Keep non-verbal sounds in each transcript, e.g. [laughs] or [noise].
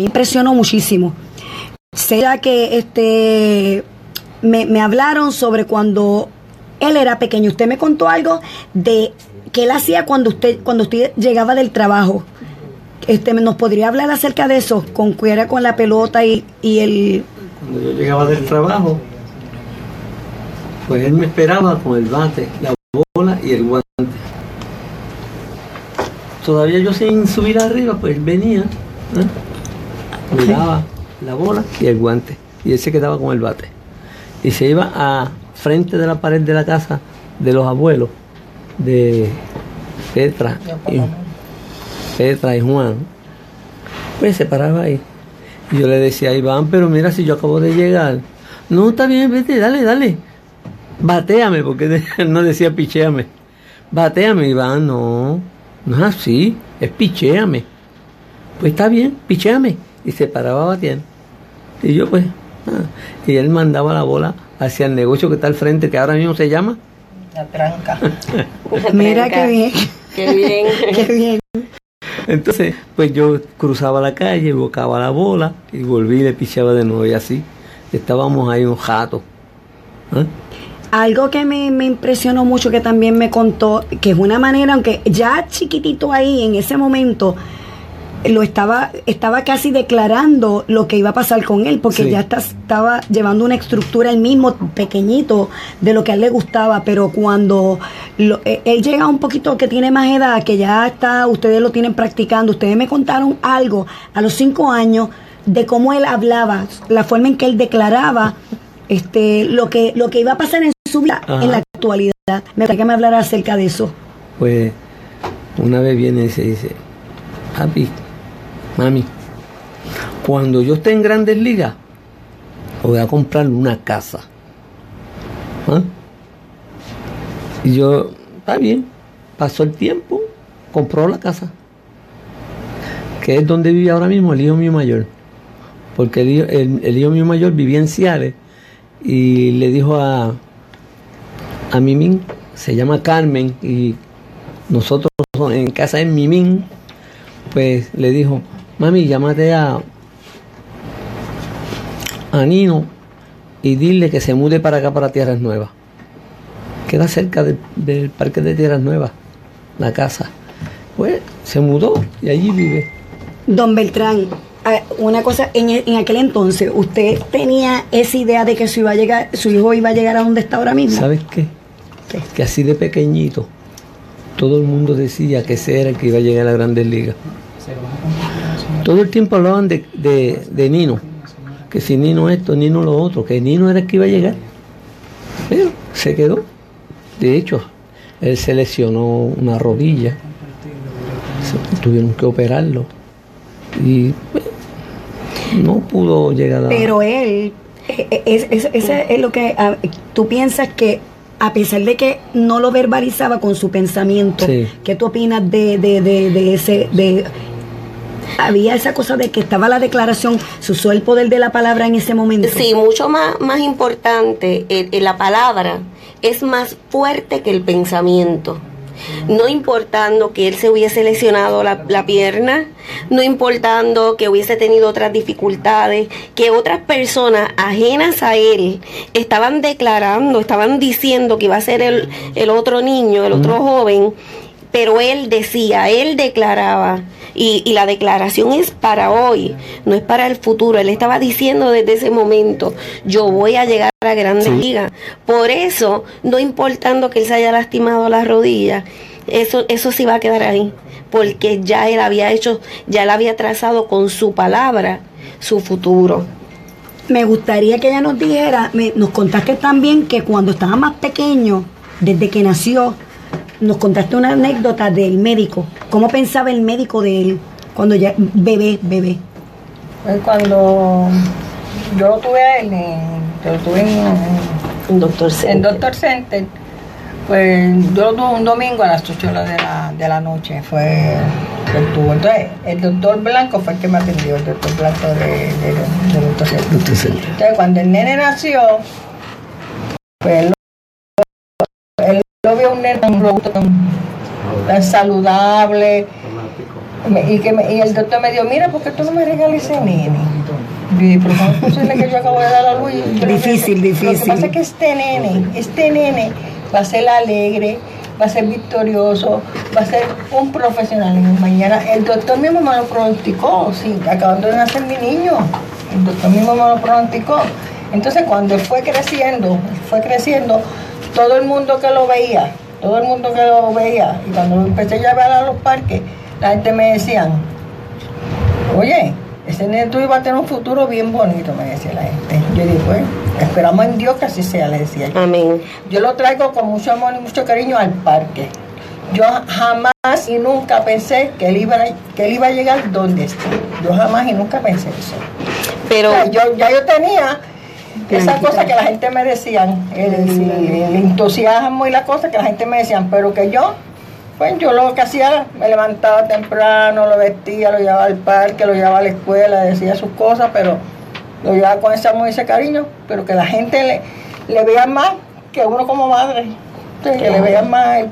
me impresionó muchísimo. Sé que este me, me hablaron sobre cuando él era pequeño. Usted me contó algo de qué él hacía cuando usted cuando usted llegaba del trabajo. Este, ¿Nos podría hablar acerca de eso? Con cuera con la pelota y, y el... Cuando yo llegaba del trabajo, pues él me esperaba con el bate, la bola y el guante. Todavía yo sin subir arriba, pues él venía, ¿eh? Miraba la bola y el guante. Y él se quedaba con el bate. Y se iba a frente de la pared de la casa de los abuelos de Petra y, Petra y Juan. Pues se paraba ahí. Y yo le decía a Iván, pero mira si yo acabo de llegar. No, está bien, vete, dale, dale. Bateame, porque [laughs] él no decía picheame. Bateame, Iván, no. No es así, es picheame. Pues está bien, picheame. Y se paraba a batear. Y yo pues, ah, y él mandaba la bola hacia el negocio que está al frente, que ahora mismo se llama La tranca. [laughs] Mira qué bien, Qué bien. [laughs] qué bien. Entonces, pues yo cruzaba la calle, bocaba la bola y volví y le pichaba de nuevo y así. Estábamos ahí un jato. ¿Ah? Algo que me, me impresionó mucho que también me contó, que es una manera, aunque ya chiquitito ahí en ese momento, lo estaba, estaba casi declarando lo que iba a pasar con él, porque Sí. ya está- estaba llevando una estructura él mismo pequeñito de lo que a él le gustaba, pero cuando lo- eh, él llega un poquito que tiene más edad, que ya está, ustedes lo tienen practicando, ustedes me contaron algo a los cinco años de cómo él hablaba, la forma en que él declaraba este lo que lo que iba a pasar en su vida Ajá. en la actualidad. Me gustaría que me hablara acerca de eso. Pues una vez viene y se dice, papi, mami, cuando yo esté en grandes ligas, voy a comprar una casa. ¿Ah? Y yo, está bien, pasó el tiempo, compró la casa, que es donde vive ahora mismo el hijo mío mayor. Porque el hijo, el- hijo mío mayor vivía en Ciales y le dijo a, a Mimín, se llama Carmen, y nosotros en casa en Mimín, pues le dijo, mami, llámate a, a Nino y dile que se mude para acá, para Tierras Nuevas. Queda cerca de- del parque de Tierras Nuevas, la casa. Pues se mudó y allí vive. Don Beltrán, ah, una cosa, en, e- en aquel entonces, ¿usted tenía esa idea de que su, iba a llegar, su hijo iba a llegar a donde está ahora mismo? ¿Sabes qué? ¿Qué? Que así de pequeñito, todo el mundo decía que ese era el que iba a llegar a las grandes ligas. Todo el tiempo hablaban de, de, de Nino, que si Nino esto, Nino lo otro, que Nino era el que iba a llegar. Pero se quedó. De hecho, él se lesionó una rodilla, tuvieron que operarlo y pues, no pudo llegar a... Pero él, eh, eh, es, es- es lo que ah, tú piensas que a pesar de que no lo verbalizaba con su pensamiento, Sí. ¿qué tú opinas de, de, de, de ese, de había esa cosa de que estaba la declaración, se usó el poder de la palabra en ese momento? Sí, mucho más, más importante, eh, eh, la palabra es más fuerte que el pensamiento. No importando que él se hubiese lesionado la, la pierna, no importando que hubiese tenido otras dificultades, que otras personas ajenas a él estaban declarando, estaban diciendo que iba a ser el, el otro niño, el otro joven, pero él decía, él declaraba, y, y la declaración es para hoy, no es para el futuro. Él estaba diciendo desde ese momento, yo voy a llegar a grandes ligas. Por eso, no importando que él se haya lastimado la rodilla, eso, eso sí va a quedar ahí, porque ya él había hecho, ya él había trazado con su palabra su futuro. Me gustaría que ella nos dijera, me- nos contaste también que cuando estaba más pequeño, desde que nació, nos contaste una anécdota del médico. ¿Cómo pensaba el médico de él cuando ya bebé, bebé? Pues cuando yo lo tuve a él, en- yo lo tuve en, Un doctor en Doctor Center, pues yo lo tuve un domingo a las 8 horas de la, de la noche, fue que él tuvo. Entonces, el doctor Blanco fue el que me atendió, el doctor Blanco de, de, de Doctor Center. Entonces, Entonces, cuando el nene nació, pues lo vio un nene tan robusto, tan, tan saludable. Y, que me- y el doctor me dijo, mira, ¿por qué tú no me regalas ese nene? Yo dije, pero ¿cómo es posible que yo acabo de dar a luz? yo Difícil, dije, Lo que difícil. pasa es que este nene, este nene va a ser alegre, va a ser victorioso, va a ser un profesional. Y mañana, el doctor mismo me lo pronosticó, sí, acabando de nacer mi niño, el doctor mismo me lo pronosticó. Entonces cuando él fue creciendo, fue creciendo, todo el mundo que lo veía, todo el mundo que lo veía, y cuando lo empecé a llevar a los parques, la gente me decían, oye, ese tuyo va a tener un futuro bien bonito, me decía la gente. Yo dije, pues, esperamos en Dios que así sea, le decía yo. Amén. Yo lo traigo con mucho amor y mucho cariño al parque. Yo jamás y nunca pensé que él iba a, que él iba a llegar donde está. Yo jamás y nunca pensé eso. Pero O sea, yo, ya yo tenía esa cosa que la gente me decían, el, el entusiasmo y la cosa que la gente me decían, pero que yo, pues yo lo que hacía, me levantaba temprano, lo vestía, lo llevaba al parque, lo llevaba a la escuela, decía sus cosas, pero lo llevaba con ese amor y ese cariño, pero que la gente le, le vea más que uno como madre, Sí, que le vean más.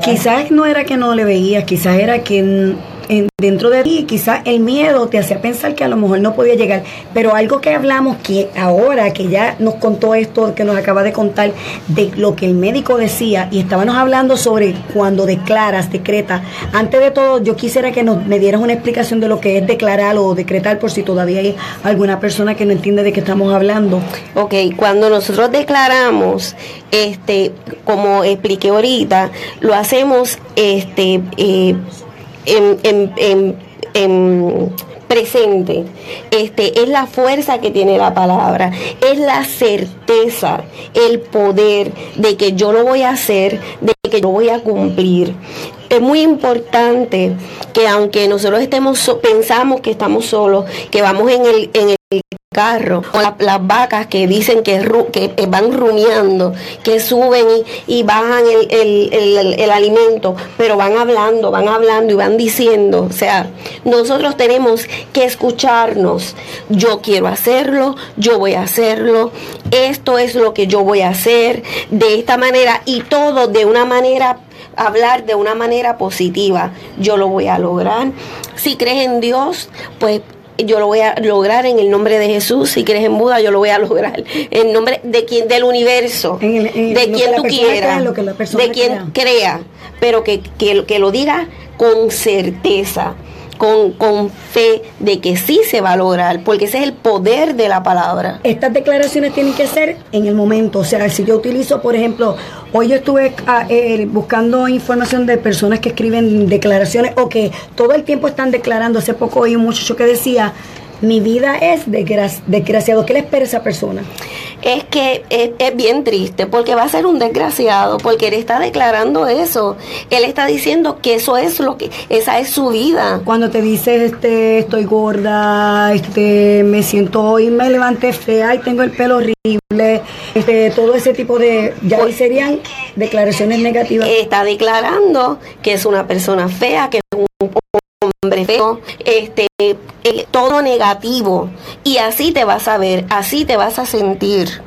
Quizás no era que no le veías, quizás era que en- en- dentro de ti, quizás el miedo te hacía pensar que a lo mejor no podía llegar. Pero algo que hablamos que ahora que ya nos contó esto que nos acaba de contar de lo que el médico decía y estábamos hablando sobre cuando declaras, decretas. Antes de todo, yo quisiera que nos me dieras una explicación de lo que es declarar o decretar por si todavía hay alguna persona que no entiende de qué estamos hablando. Ok, cuando nosotros declaramos, este, como expliqué ahorita, lo hacemos este, eh, en, en- en- en presente. Este, es la fuerza que tiene la palabra, es la certeza, el poder de que yo lo voy a hacer, de que yo voy a cumplir. Es muy importante que aunque nosotros estemos so- pensamos que estamos solos, que vamos en el, en el carro, o la- las vacas que dicen que, eh, van rumiando, que suben y, bajan el- el alimento, pero van hablando, van hablando y van diciendo, o sea, nosotros tenemos que escucharnos, yo quiero hacerlo, yo voy a hacerlo, esto es lo que yo voy a hacer, de esta manera y todo de una manera hablar de una manera positiva. Yo lo voy a lograr. Si crees en Dios, pues yo lo voy a lograr en el nombre de Jesús. Si crees en Buda, yo lo voy a lograr en nombre de quien del universo, En el- en de quien tú quieras, de quien crea, pero que, que, que lo diga con certeza. Con, con fe de que sí se va a lograr, porque ese es el poder de la palabra. Estas declaraciones tienen que ser en el momento. O sea, si yo utilizo, por ejemplo, hoy yo estuve ah, eh, buscando información de personas que escriben declaraciones o que todo el tiempo están declarando. Hace poco oí un muchacho que decía, mi vida es desgra- desgraciado. ¿Qué le espera esa persona? Es que es, es bien triste porque va a ser un desgraciado porque él está declarando eso él está diciendo que eso es lo que esa es su vida Cuando te dices, este, estoy gorda, este, me siento hoy, me levanté fea y tengo el pelo horrible, este, todo ese tipo de, ya ahí serían declaraciones negativas. está declarando que es una persona fea que es un hombre feo este eh, todo negativo y así te vas a ver así te vas a sentir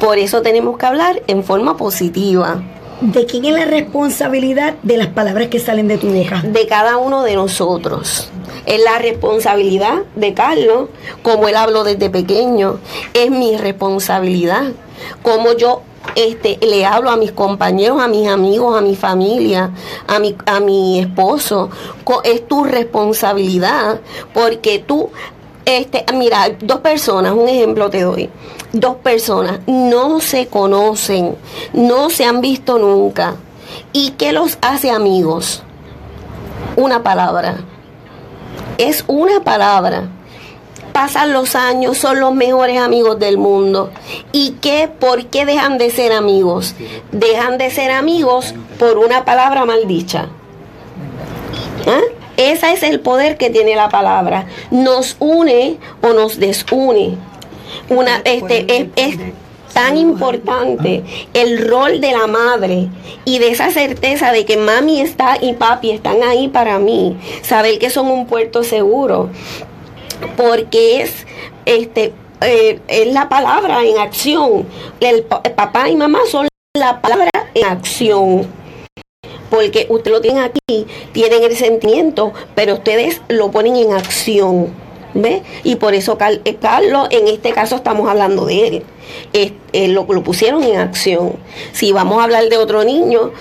por eso tenemos que hablar en forma positiva ¿De quién es la responsabilidad de las palabras que salen de tu boca? de cada uno de nosotros. Es la responsabilidad de Carlos, como él habló desde pequeño, es mi responsabilidad. Como yo este, le hablo a mis compañeros, a mis amigos, a mi familia, a mi, a mi esposo, es tu responsabilidad, porque tú, este, mira, dos personas, un ejemplo te doy, dos personas no se conocen, no se han visto nunca. ¿Y qué los hace amigos? Una palabra. Es una palabra. Pasan los años, son los mejores amigos del mundo. ¿Y qué? ¿Por qué dejan de ser amigos? Dejan de ser amigos por una palabra maldicha. ¿Ah? Ese es el poder que tiene la palabra. Nos une o nos desune. Una, este, es, es tan importante el rol de la madre y de esa certeza de que mami está y papi están ahí para mí. Saber que son un puerto seguro. Porque es este eh, es la palabra en acción. El, pa- papá y mamá son la palabra en acción. porque usted lo tiene aquí, tienen el sentimiento, pero ustedes lo ponen en acción. ¿Ve? Y por eso eh, Carlos, en este caso estamos hablando de él. Eh, lo, lo, pusieron en acción. Si vamos a hablar de otro niño,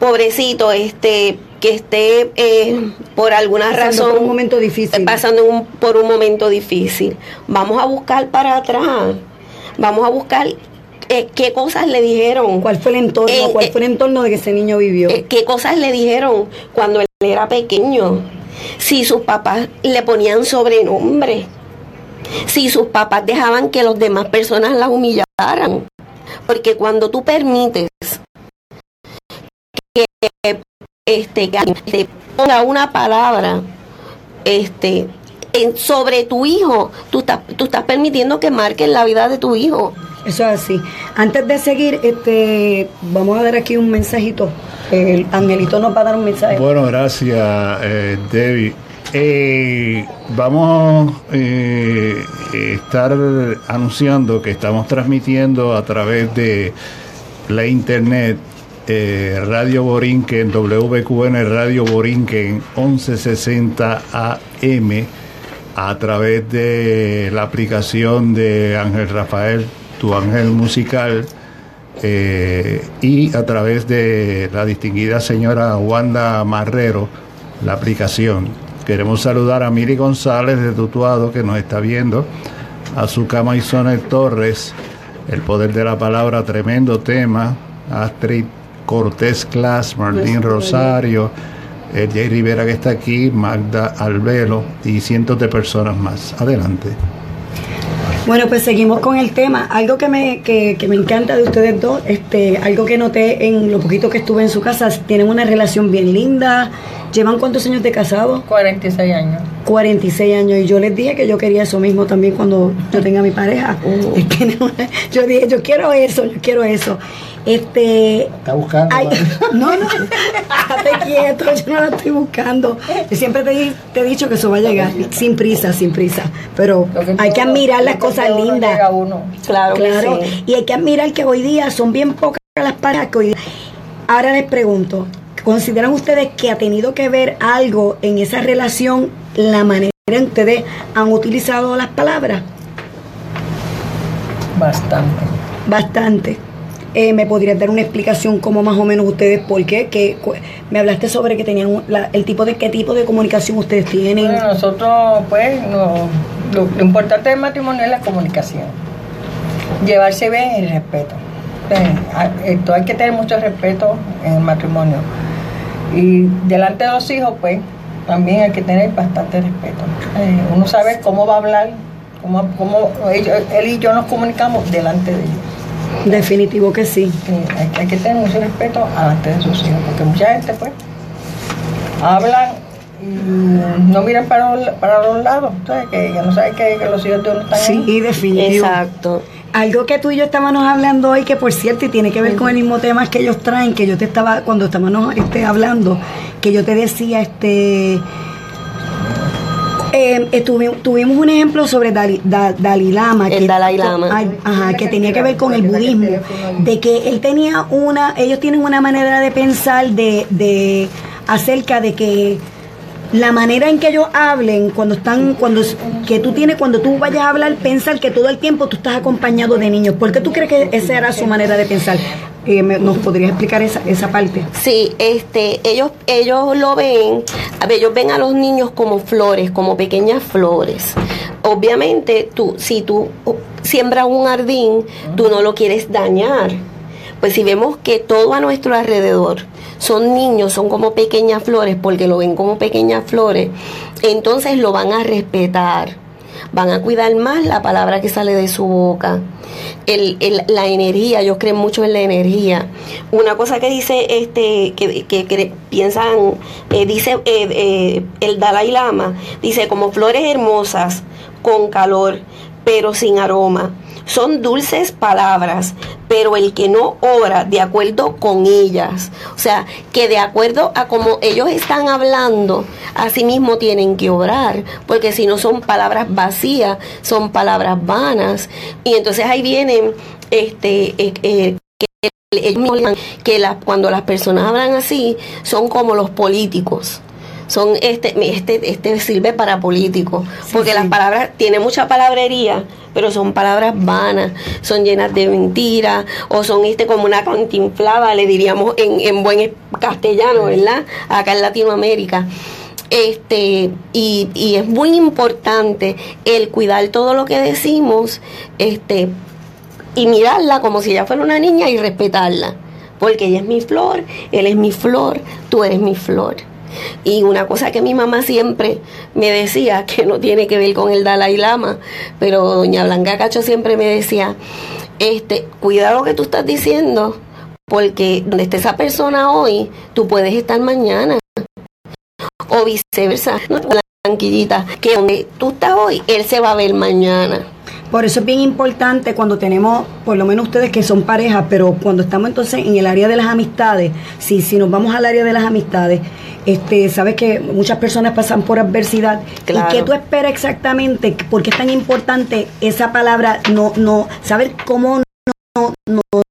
pobrecito, este que esté eh, por alguna razón por un momento difícil pasando un, por un momento difícil vamos a buscar para atrás vamos a buscar eh, qué cosas le dijeron. ¿Cuál fue el entorno? Eh, ¿Cuál fue el entorno de que ese niño vivió? ¿Qué cosas le dijeron cuando él era pequeño? Si sus papás le ponían sobrenombre. Si sus papás dejaban que las demás personas la humillaran. Porque cuando tú permites que este, que ponga una palabra este, sobre tu hijo, tú estás, tú estás permitiendo que marquen la vida de tu hijo. Eso es así. Antes de seguir, este, vamos a dar aquí un mensajito. El Angelito nos va a dar un mensaje. Bueno, gracias, eh, Debbie. Eh, vamos a eh, estar anunciando que estamos transmitiendo a través de la internet eh, Radio Borinquen, WQN Radio Borinquen 1160 AM a través de la aplicación de Ángel Rafael, tu ángel musical, eh, y a través de la distinguida señora Wanda Marrero, la aplicación. Queremos saludar a Miri González de Tutuado que nos está viendo, a su cama y Torres, El Poder de la Palabra, tremendo tema, Astrid Cortés Clas, Martín Rosario el Jay Rivera que está aquí, Magda Albelo y cientos de personas más. Adelante. Bueno, pues seguimos con el tema. Algo que me, que, me encanta de ustedes dos, este, algo que noté en lo poquito que estuve en su casa, tienen una relación bien linda. ¿Llevan cuántos años de casados? 46 años. 46 años. Y yo les dije que yo quería eso mismo también cuando yo tenga mi pareja. Uh. [laughs] yo dije, yo quiero eso, yo quiero eso. Este, Está buscando. [laughs] no, no, estate quieto, yo no lo estoy buscando. Yo siempre te, te, he dicho que eso va a llegar, sin prisa, sin prisa. Pero hay que admirar las cosas lindas. Claro, claro. Y hay que admirar que hoy día son bien pocas las parejas que hoy día. Ahora les pregunto, ¿consideran ustedes que ha tenido que ver algo en esa relación la manera en que ustedes han utilizado las palabras? Bastante. Bastante. Eh, ¿Me podrías dar una explicación como más o menos ustedes por qué? Que, me hablaste sobre que tenían el tipo de qué tipo de comunicación ustedes tienen. Bueno, nosotros pues lo, importante del matrimonio es la comunicación. Llevarse bien y el respeto. esto hay que tener mucho respeto en el matrimonio. Y delante de los hijos pues también hay que tener bastante respeto. Eh, uno sabe cómo va a hablar, cómo, cómo él y yo nos comunicamos delante de ellos. Definitivo que sí. hay, que tener mucho respeto delante de sus hijos, porque mucha gente, pues, hablan y no miran para, los lados, ¿sabes? Que, no saben que, los hijos de uno están Sí, definitivo. Exacto. Algo que tú y yo estábamos hablando hoy, que por cierto, y tiene que ver con el mismo tema que ellos traen, que yo te estaba, cuando estábamos este, hablando, que yo te decía, este eh, tuvimos un ejemplo sobre Dalai, Lama. El que, Dalai Lama. ajá, que tenía que ver con el budismo. De que él tenía una, ellos tienen una manera de pensar de, de acerca de que la manera en que ellos hablen cuando están cuando que tú tienes cuando tú vayas a hablar pensar que todo el tiempo tú estás acompañado de niños ¿por qué tú crees que esa era su manera de pensar? Eh, ¿nos podrías explicar esa, esa parte? Sí, este ellos ellos lo ven ellos ven a los niños como flores como pequeñas flores. Obviamente tú si tú siembras un jardín tú no lo quieres dañar. Pues si vemos que todo a nuestro alrededor son niños, son como pequeñas flores, porque lo ven como pequeñas flores, entonces lo van a respetar, van a cuidar más la palabra que sale de su boca. El, la energía, yo creo mucho en la energía. Una cosa que dice, este, que, que, piensan, eh, dice eh, eh, el Dalai Lama, dice como flores hermosas, con calor, pero sin aroma son dulces palabras, pero el que no obra de acuerdo con ellas, o sea, que de acuerdo a como ellos están hablando, así mismo tienen que obrar, porque si no son palabras vacías, son palabras vanas. Y entonces ahí vienen este, eh, eh, que que las cuando las personas hablan así, son como los políticos. Son este, este, este sirve para políticos, porque sí. las palabras, tiene mucha palabrería, pero son palabras vanas, son llenas de mentiras, o son este como una cantinflada, le diríamos en, en buen castellano, ¿verdad? Acá en Latinoamérica. Este, y, y es muy importante el cuidar todo lo que decimos, este, y mirarla como si ella fuera una niña y respetarla. Porque ella es mi flor, él es mi flor, tú eres mi flor. Y una cosa que mi mamá siempre me decía, que no tiene que ver con el Dalai Lama, pero doña Blanca Cacho siempre me decía, este, cuida lo que tú estás diciendo, porque donde esté esa persona hoy, tú puedes estar mañana. O viceversa, tranquilita, que donde tú estás hoy, él se va a ver mañana. Por eso es bien importante cuando tenemos, por lo menos ustedes que son pareja, pero cuando estamos entonces en el área de las amistades, si, si nos vamos al área de las amistades, este, sabes que muchas personas pasan por adversidad. Claro. ¿Y qué tú esperas exactamente? ¿Por qué es tan importante esa palabra? No, no, saber cómo no, no, nos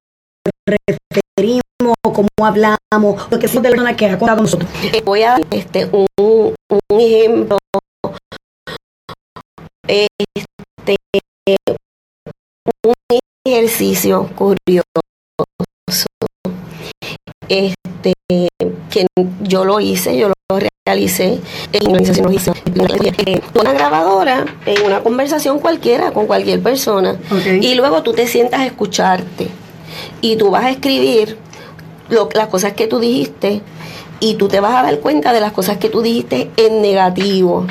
referimos, cómo hablamos, lo que somos de la persona que ha contado nosotros. Eh, voy a dar este, un, un ejemplo. Este, un ejercicio curioso. Este, que yo lo hice, yo lo realicé en Una grabadora en una conversación cualquiera con cualquier persona. Y luego tú te sientas a escucharte. Y tú vas a escribir lo- las cosas que tú dijiste y tú te vas a dar cuenta de las cosas que tú dijiste en negativo.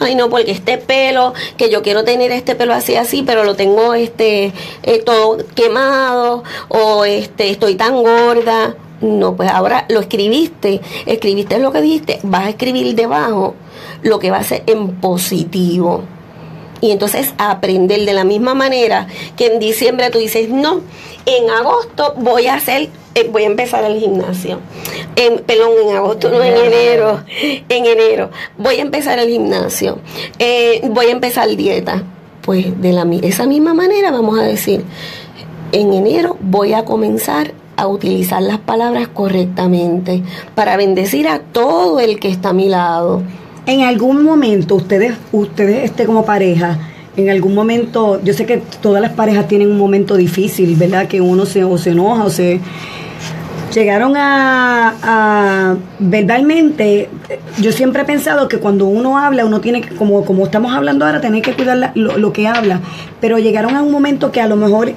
Ay, no, porque este pelo, que yo quiero tener este pelo así, así, pero lo tengo este, eh, todo quemado, o este, estoy tan gorda. No, pues ahora lo escribiste, escribiste lo que dijiste, vas a escribir debajo lo que va a ser en positivo. Y entonces aprender de la misma manera que en diciembre tú dices, no, en agosto voy a hacer, eh, voy a empezar el gimnasio. En, perdón, en agosto, no en enero, en enero. Voy a empezar el gimnasio. Eh, voy a empezar dieta. Pues de la, esa misma manera vamos a decir, en enero voy a comenzar a utilizar las palabras correctamente para bendecir a todo el que está a mi lado. En algún momento, ustedes, ustedes este, como pareja, en algún momento, yo sé que todas las parejas tienen un momento difícil, ¿verdad? Que uno se, o se enoja o se... Llegaron a, a verbalmente, yo siempre he pensado que cuando uno habla, uno tiene que, como, como estamos hablando ahora, tener que cuidar lo, lo que habla, pero llegaron a un momento que a lo mejor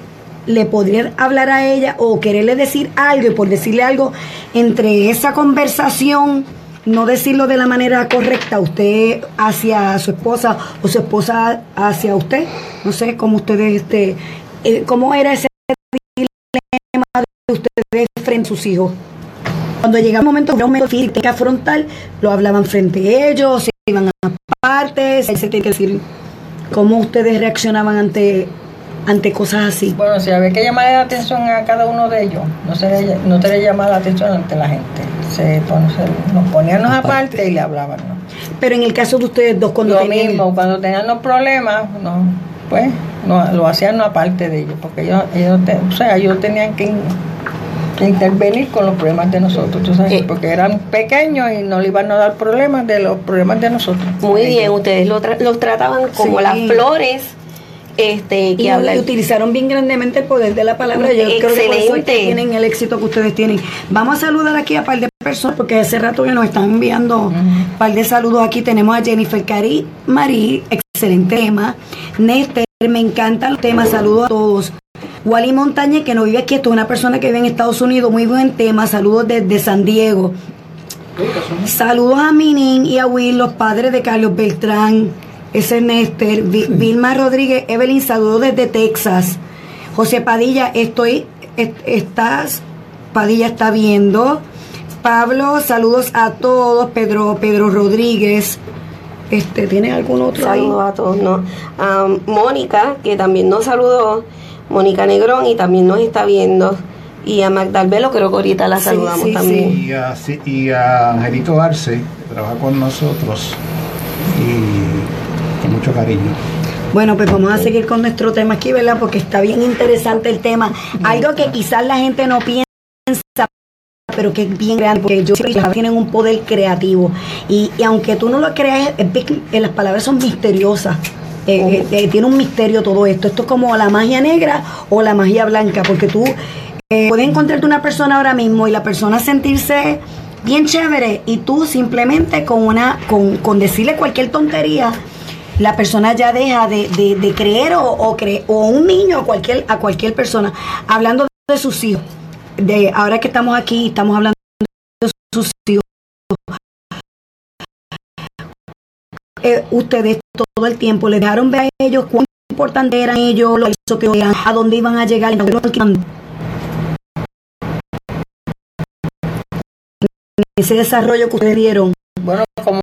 le podrían hablar a ella o quererle decir algo y por decirle algo entre esa conversación no decirlo de la manera correcta usted hacia su esposa o su esposa hacia usted. No sé cómo ustedes este eh, cómo era ese dilema de ustedes frente a sus hijos. Cuando llegaba un momento, un momento difícil que afrontar, lo hablaban frente a ellos, se iban a partes, se que decir cómo ustedes reaccionaban ante ante cosas así. Bueno, si había que llamar la atención a cada uno de ellos, no se le, no se le llamaba la atención ante la gente. Se, se- nos poníamos aparte y le hablaban. ¿no? Pero en el caso de ustedes dos, cuando Lo tenían- mismo, cuando tenían los problemas, no, pues no, lo hacían no aparte de ellos, porque ellos, ellos te- o sea, ellos tenían que, in- que intervenir con los problemas de nosotros, tú sabes, Sí. porque eran pequeños y no le iban a dar problemas de los problemas de nosotros. Muy bien, Ellos. ustedes lo tra- los trataban como Sí. las flores este, que y, utilizaron bien grandemente el poder de la palabra. Yo creo que por eso es que Excelente. tienen el éxito que ustedes tienen. Vamos a saludar aquí a un par de personas porque hace rato que nos están enviando un par de saludos aquí. Tenemos a Jennifer Cari Marí, excelente tema. Néstor, me encantan los temas. Saludos a todos. Wally Montañez, que no vive aquí, esto es una persona que vive en Estados Unidos, muy buen tema. Saludos desde San Diego. Saludos a Minin y a Will, los padres de Carlos Beltrán. Ese es Néstor. Vi- Vilma Rodríguez, Evelyn, saludos desde Texas. José Padilla, estoy, est- estás, Padilla está viendo. Pablo, saludos a todos. Pedro, Pedro Rodríguez. Este, ¿tiene algún otro ahí? Saludos a todos, ¿no? A Mónica, que también nos saludó, Mónica Negrón, y también nos está viendo. Y a Magdalbelo, creo que ahorita la Sí, saludamos sí, también. Y a, sí, y a Angelito Arce, que trabaja con nosotros y mucho cariño. Bueno, pues vamos a seguir con nuestro tema aquí, ¿verdad? Porque está bien interesante el tema. Algo que quizás la gente no piensa, pero que es bien grande, porque yo siempre que tienen un poder creativo. Y, y aunque tú no lo creas, eh, las palabras son misteriosas. Eh, eh, eh, tiene un misterio todo esto. Esto es como la magia negra o la magia blanca, porque tú puedes encontrarte una persona ahora mismo y la persona sentirse bien chévere y tú simplemente con una con, con decirle cualquier tontería la persona ya deja de, de- creer o, o, cre- o un niño o cualquier, a cualquier persona hablando de sus hijos. De ahora que estamos aquí estamos hablando de sus hijos. Eh, ustedes todo el tiempo le dejaron ver a ellos cuán importante eran ellos lo hizo que eran, a dónde iban a llegar ese desarrollo que ustedes dieron. Bueno, como,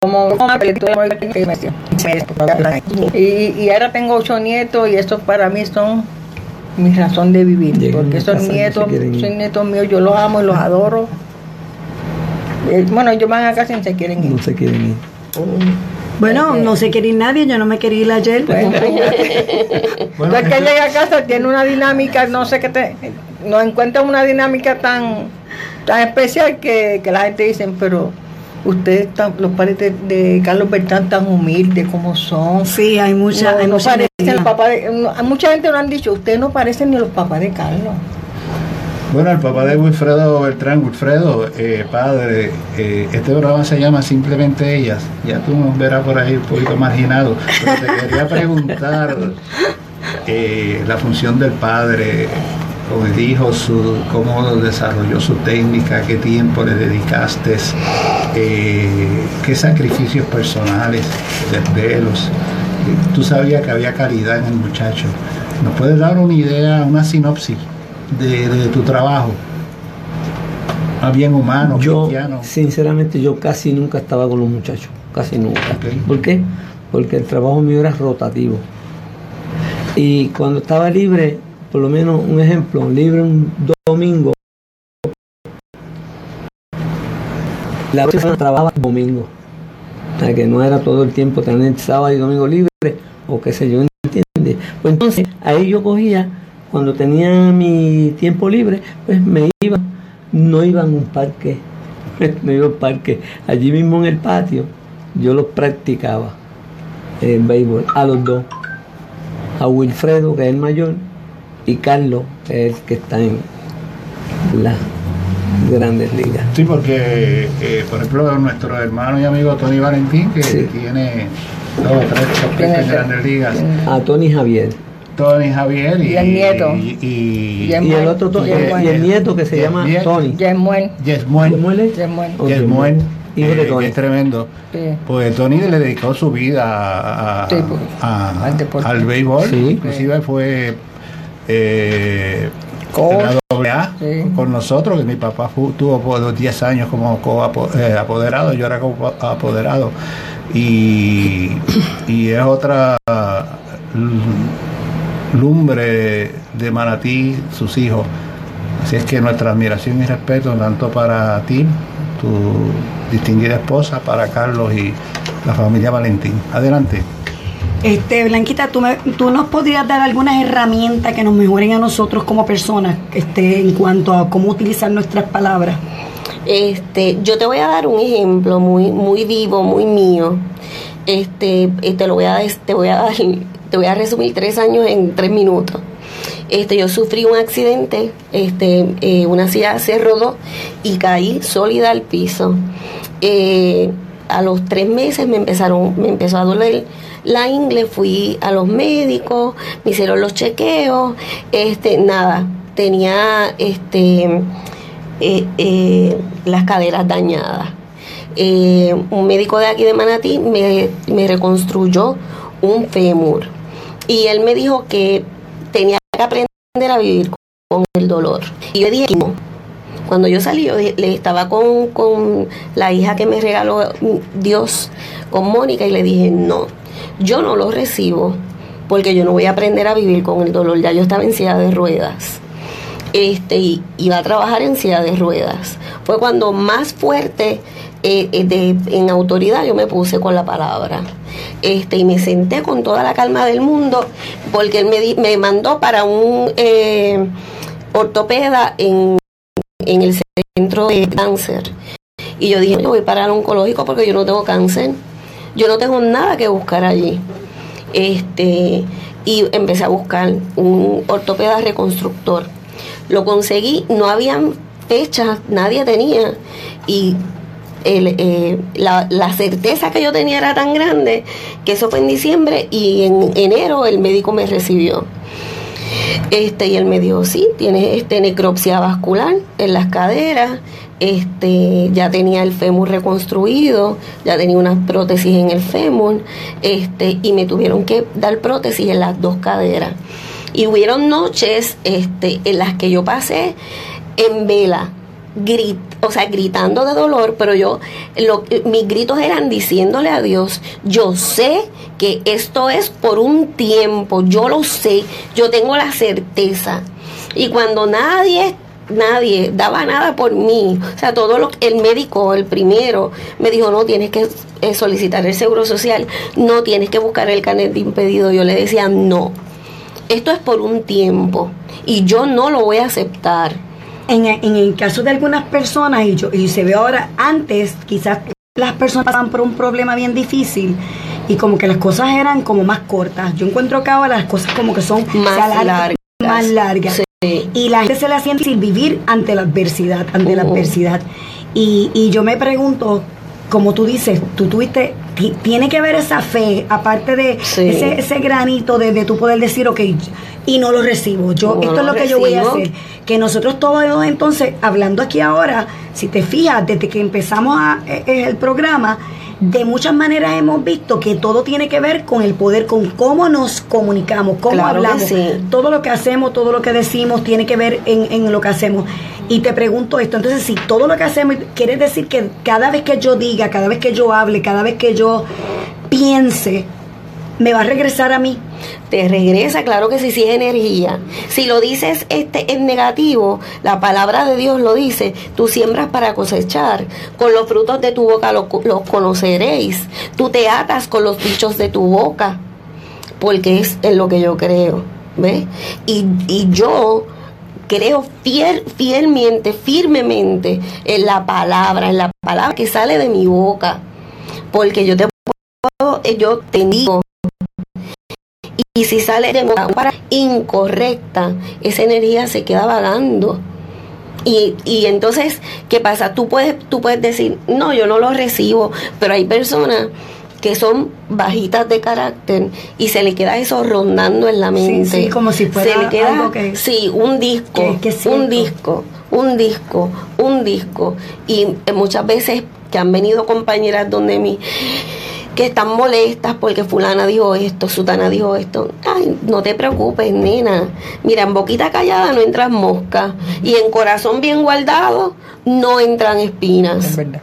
como, como que me- y, y ahora tengo ocho nietos y estos para mí son mi razón de vivir. Porque esos nietos, son nietos míos, yo los amo y los adoro. Eh, bueno, ellos van a casa y se quieren ir. No se quieren ir. bueno no se quiere ir nadie yo no me quería ir ayer Bueno, [laughs] [laughs] que llega a casa tiene una dinámica, no sé qué te, nos encuentra una dinámica tan, tan especial que, que la gente dice, pero ustedes tan- los padres de, de Carlos Bertrán tan humildes como son. sí hay mucha No, hay no mucha parecen energía. los papás de- no, mucha gente lo han dicho, ustedes no parecen ni los papás de Carlos. Bueno, el papá de Wilfredo Beltrán, Wilfredo, eh, padre, eh, este programa se llama Simplemente Ellas. Ya tú nos verás por ahí un poquito marginado. Pero te quería preguntar [laughs] eh, la función del padre con el hijo, su, cómo desarrolló su técnica, qué tiempo le dedicaste, eh, qué sacrificios personales, desvelos. Tú sabías que había calidad en el muchacho. ¿Nos puedes dar una idea, una sinopsis de, de tu trabajo? Más bien humano, Yo, cristiano. sinceramente, yo casi nunca estaba con los muchachos, casi nunca. ¿Por qué? Porque el trabajo mío era rotativo. Y cuando estaba libre, por lo menos un ejemplo, libre un domingo, la semana trabajaba domingo. O sea, que no era todo el tiempo tener sábado y domingo libre, o qué sé yo, ¿entiendes? Pues entonces, ahí yo cogía, cuando tenía mi tiempo libre, pues me iba, no iba a un parque, [laughs] no iba a un parque, allí mismo en el patio, yo los practicaba, el béisbol, a los dos, a Wilfredo, que es el mayor, y Carlos, es el que está en las grandes ligas. Sí, porque, eh, por ejemplo, nuestro hermano y amigo Tony Valentín, que Sí. tiene dos o tres Tiene en grandes ligas, A Tony Javier. Tony Javier y, Y el nieto. Y, y, Y el Y el otro, to- Y y el, y el nieto que se llama. Tony. Yesmuel, Yesmuen. ¿Cómo él es? Yesmuel. Oh, Yesmuen, Hijo de eh, Tony. es tremendo. Sí. Pues Tony le dedicó su vida a- a- Sí, pues, a- al al béisbol. Sí. Inclusive fue eh, en la Sí. con nosotros, que mi papá tuvo por 10 años como co- eh, apoderado, yo era como apoderado. Y, y es otra lumbre de Manatí, sus hijos. Así es que nuestra admiración y respeto tanto para ti, tu distinguida esposa, para Carlos y la familia Valentín. Adelante. Este, Blanquita, ¿tú, me- tú nos podrías dar algunas herramientas que nos mejoren a nosotros como personas este, en cuanto a cómo utilizar nuestras palabras. Este, yo te voy a dar un ejemplo muy, muy vivo, muy mío. Este, eh, te lo voy a, te voy a dar, te voy a resumir tres años en tres minutos. Este, yo sufrí un accidente, este, eh, una silla se rodó y caí sólida al piso. Eh, a los tres meses me empezaron, me empezó a doler la ingle, fui a los médicos, me hicieron los chequeos, este, nada, tenía este eh, eh, las caderas dañadas. Eh, un médico de aquí de Manatí me, reconstruyó un fémur y él me dijo que tenía que aprender a vivir con el dolor. Y yo dije, no. Cuando yo salí, yo le estaba con, con la hija que me regaló Dios, con Mónica, y le dije, no, yo no lo recibo, porque yo no voy a aprender a vivir con el dolor. Ya yo estaba en silla de ruedas este y iba a trabajar en silla de ruedas. Fue cuando más fuerte eh, eh, en autoridad yo me puse con la palabra. Este, y me senté con toda la calma del mundo, porque él me, me mandó para un eh, ortopeda en, en el centro de cáncer. Y yo dije, yo voy para el oncológico porque yo no tengo cáncer. Yo no tengo nada que buscar allí. Este, y empecé a buscar un ortopeda reconstructor. Lo conseguí, no habían fechas, nadie tenía. Y eh, la, la certeza que yo tenía era tan grande que eso fue en diciembre y en enero el médico me recibió. Este, y él me dijo, sí, tiene este necropsia vascular en las caderas, este, ya tenía el fémur reconstruido, ya tenía unas prótesis en el fémur, este, y me tuvieron que dar prótesis en las dos caderas. Y hubieron noches este, en las que yo pasé en vela, grit, o sea, gritando de dolor, pero yo, lo, mis gritos eran diciéndole a Dios, yo sé que esto es por un tiempo, yo lo sé, yo tengo la certeza. Y cuando nadie nadie daba nada por mí. O sea, todo lo el médico, el primero, me dijo, no, tienes que eh, solicitar el seguro social, no tienes que buscar el carnet de impedido. Yo le decía, no, esto es por un tiempo y yo no lo voy a aceptar. En, en el caso de algunas personas, y, yo, y se ve ahora, antes quizás las personas pasaban por un problema bien difícil y como que las cosas eran como más cortas. Yo encuentro que ahora las cosas como que son Más largas. Más largas. Sí. Y la gente se le hacía difícil vivir ante la adversidad, ante la Uh. adversidad. Y, y yo me pregunto, como tú dices, tú tuviste, ti- tiene que ver esa fe, aparte de Sí. ese, ese granito de, de tú poder decir, ok, y no lo recibo. Yo, No esto es lo lo que yo voy a hacer. Que nosotros todos entonces, hablando aquí ahora, si te fijas, desde que empezamos a- eh, eh, el programa, de muchas maneras hemos visto que todo tiene que ver con el poder, con cómo nos comunicamos, cómo Claro hablamos. sí. Todo lo que hacemos, todo lo que decimos tiene que ver en, en lo que hacemos. Y te pregunto esto, entonces si todo lo que hacemos, quiere decir que cada vez que yo diga, cada vez que yo hable, cada vez que yo piense, me va a regresar a mí. Te regresa, claro que sí, sí es energía. Si lo dices este en negativo, la palabra de Dios lo dice, tú siembras para cosechar, con los frutos de tu boca los, los conoceréis. Tú te atas con los bichos de tu boca, porque es en lo que yo creo, ¿ves? Y, y yo creo fiel, fielmente, firmemente en la palabra, en la palabra que sale de mi boca, porque yo te yo te digo y si sale de una para incorrecta, esa energía se queda vagando. Y, y entonces, ¿qué pasa? Tú puedes, tú puedes decir, no, yo no lo recibo, pero hay personas que son bajitas de carácter y se le queda eso rondando en la mente. sí, como si fuera se le queda, algo que- sí, un disco, que- que un disco, un disco, un disco. Y eh, muchas veces que han venido compañeras donde mí que están molestas porque fulana dijo esto, sutana dijo esto. Ay, no te preocupes, nena. Mira, en boquita callada no entran moscas y en corazón bien guardado no entran Es espinas. verdad.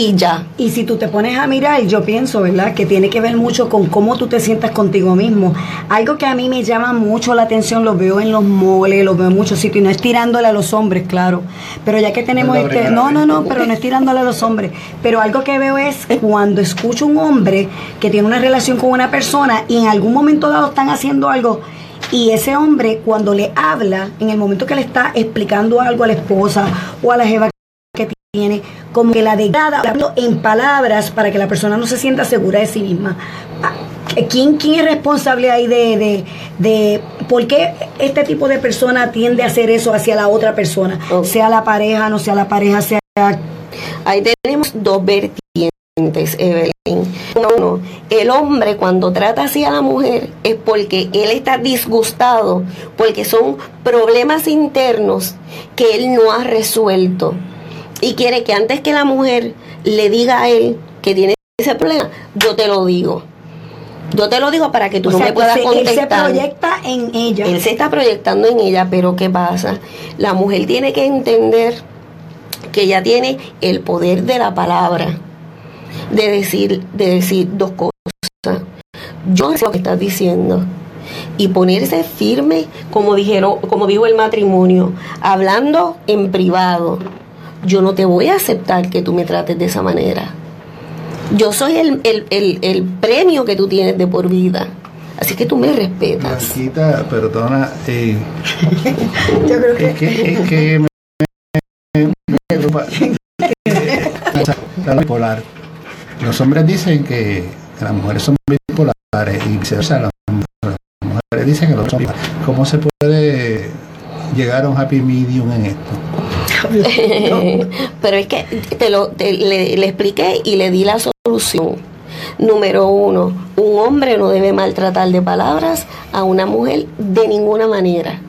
Y ya. Y si tú te pones a mirar, yo pienso, ¿verdad? Que tiene que ver mucho con cómo tú te sientas contigo mismo. Algo que a mí me llama mucho la atención, lo veo en los moles, lo veo en muchos sitios, y no es tirándole a los hombres, claro. Pero ya que tenemos No este... No, no, no, pero no es tirándole a los hombres. Pero algo que veo es cuando escucho un hombre que tiene una relación con una persona y en algún momento dado están haciendo algo y ese hombre cuando le habla, en el momento que le está explicando algo a la esposa o a la jeva que tiene, como que la degrada hablando en palabras para que la persona no se sienta segura de sí misma. Ah, ¿Quién, quién es responsable ahí de, de, de por qué este tipo de persona tiende a hacer eso hacia la otra persona? Sea la pareja, no sea la pareja, sea... Ahí tenemos dos vertientes, Evelyn. Uno, el hombre cuando trata así a la mujer es porque él está disgustado, porque son problemas internos que él no ha resuelto. Y quiere que antes que la mujer le diga a él que tiene ese problema, yo te lo digo. Yo te lo digo para que tú O no sea, me puedas se- él se contestar. proyecta en ella. Él se está proyectando en ella, pero ¿qué pasa? La mujer tiene que entender que ella tiene el poder de la palabra, de decir, de decir dos cosas. Yo sé lo que estás diciendo. Y ponerse firme, como dijeron, como dijo el matrimonio, hablando en privado. Yo no te voy a aceptar que tú me trates de esa manera. Yo soy el, el, el, el premio que tú tienes de por vida. Así que tú me respetas. Blanquita, perdona, eh, Yo creo que es que, es que me, me preocupa. La bipolar. Los hombres dicen que las mujeres son bipolares y viceversa. Las mujeres dicen que los hombres son bipolares. ¿Cómo se puede llegar a un happy medium en esto? [laughs] Pero es que te lo, te- le, le expliqué y le di la solución. Número uno, un hombre no debe maltratar de palabras a una mujer de ninguna manera.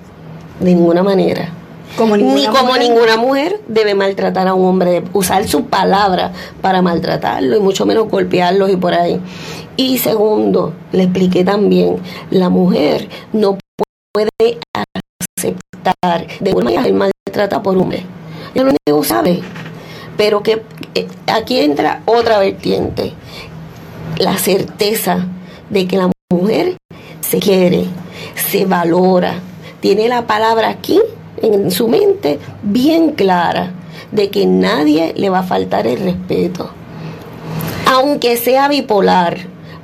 De ninguna manera. como Ni como mujer- ninguna mujer debe maltratar a un hombre, de usar su palabra para maltratarlo y mucho menos golpearlos y por ahí. Y segundo, le expliqué también, la mujer no puede aceptar de alguna manera el maltrata por hombre. Ella lo único sabe. Pero que eh, aquí entra otra vertiente, la certeza de que la mujer se quiere, se valora, tiene la palabra aquí en su mente bien clara de que nadie le va a faltar el respeto. Aunque sea bipolar,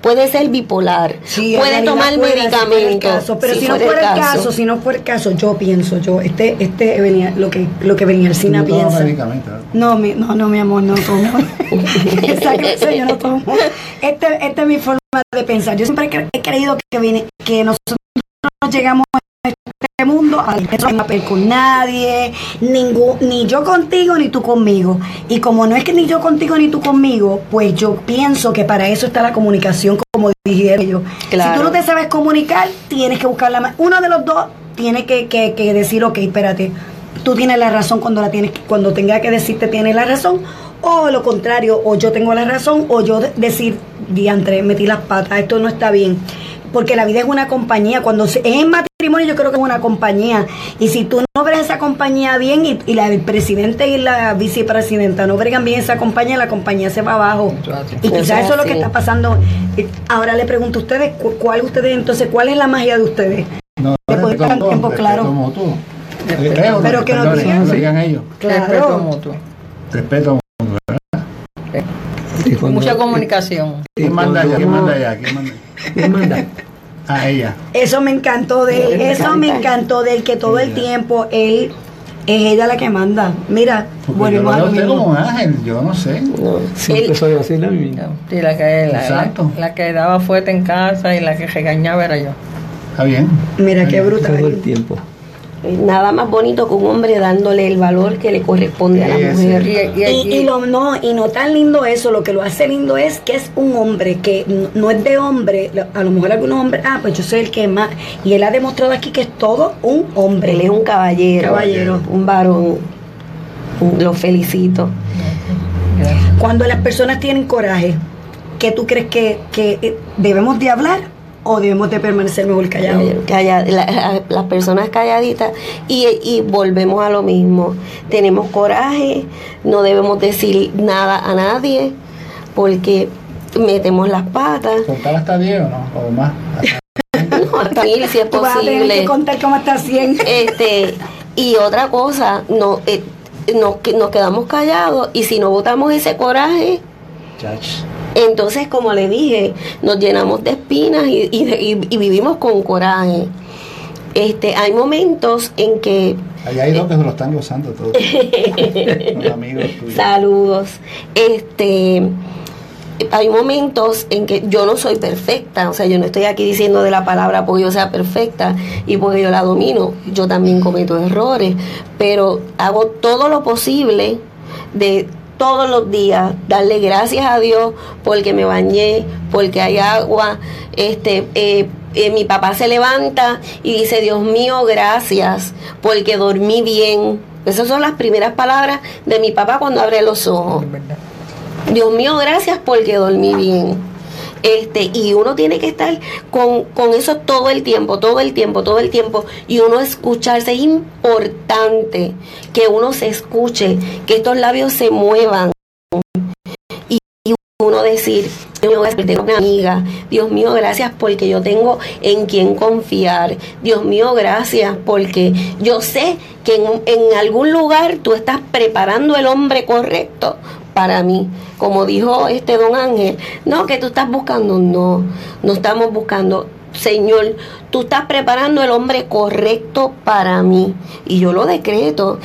puede ser bipolar, Sí, puede tomar medicamentos. caso, pero si si, no fuera el caso, si no fuera el caso, yo pienso, yo, este, este venía, lo que, lo que venía no tomas piensa. medicamentos, ¿no? No, mi, no, no, mi amor, no tomo. [laughs] Esa clase yo no tomo. Este, esta es mi forma de pensar. Yo siempre he cre- he creído que, viene, que nosotros llegamos a mundo a no papel con nadie, ningún, ni yo contigo ni tú conmigo. Y como no es que ni yo contigo ni tú conmigo, pues yo pienso que para eso está la comunicación, como dijeron. Claro. Si tú no te sabes comunicar, tienes que buscar la Uno de los dos tiene que, que, que decir, ok, espérate, tú tienes la razón cuando la tienes, cuando tenga que decirte tienes la razón, o lo contrario, o yo tengo la razón, o yo de- decir, diantre, metí las patas, esto no está bien. Porque la vida es una compañía. Cuando se- es en matrimonio, yo creo que es una compañía. Y si tú no ves esa compañía bien y, y la el presidente y la vicepresidenta no bregan bien esa compañía, la compañía se va abajo. Y quizás es eso es lo que está pasando. Eh, Ahora le pregunto a ustedes, cu- ¿cuál ustedes entonces, cuál es la magia de ustedes? No, De tiempo. Respeto. Eh, eh, Pero que perdonen, digan. lo digan ellos. Respeto mutuo. Respeto. Y cuando- Mucha comunicación. y ¿Quién manda allá? ¿Quién uno- manda allá? ¿Quién manda? ¿Quién manda? A [laughs] ella. Eso me encantó de él, Me eso me encantó de él, que todo el tiempo él es ella la que manda. Mira, Porque volvemos yo a lo a como un ángel, yo no sé. No. Siempre Él- soy así, ¿no? Mi- Sí, la que, la, Exacto. la, la que daba fuerte en casa y la que regañaba era yo. Está bien. Mira qué Todo el brutal. tiempo. Nada más bonito que un hombre dándole el valor que le corresponde a la mujer. Y, y, Y, y lo no y no tan lindo eso, lo que lo hace lindo es que es un hombre que no, no es de hombre, a lo mejor algunos hombres, ah, pues yo soy el que más y él ha demostrado aquí que es todo un hombre. Él es un caballero, Caballero. un varón. Lo felicito. Cuando las personas tienen coraje, ¿qué tú crees que, que eh, debemos de hablar o debemos de permanecer mejor callados? Calla- la- las personas calladitas y, y volvemos a lo mismo. Tenemos coraje, no debemos decir nada a nadie porque metemos las patas. ¿Contar hasta 10 o no? O más. [laughs] No, hasta mil si es Tú vas a tener que posible. contar cómo está 100. Este, y otra cosa, no, eh, nos, que- nos quedamos callados y si no botamos ese coraje, Chach. Entonces como le dije, nos llenamos de espinas y, y- y- y vivimos con coraje. Este, hay momentos en que Allá hay dos que se lo están gozando todos. [laughs] Los amigos tuyos. Saludos. Este hay momentos en que yo no soy perfecta, o sea, yo no estoy aquí diciendo de la palabra porque yo sea perfecta y porque yo la domino, yo también cometo errores, pero hago todo lo posible de todos los días darle gracias a Dios porque me bañé, porque hay agua, este eh, eh, mi papá se levanta y dice, Dios mío, gracias, porque dormí bien. Esas son las primeras palabras de mi papá cuando abre los ojos. Dios mío, gracias porque dormí bien. Este, y uno tiene que estar con, con eso todo el tiempo, todo el tiempo, todo el tiempo. Y uno escucharse. Es importante que uno se escuche, que estos labios se muevan. Y, uno decir, mío, gracias porque tengo una amiga. Dios mío, gracias porque yo tengo en quien confiar. Dios mío, gracias porque yo sé que en, en algún lugar tú estás preparando el hombre correcto para mí. Como dijo este don Ángel, no, que tú estás buscando, no, no estamos buscando. Señor, tú estás preparando el hombre correcto para mí. Y yo lo decreto.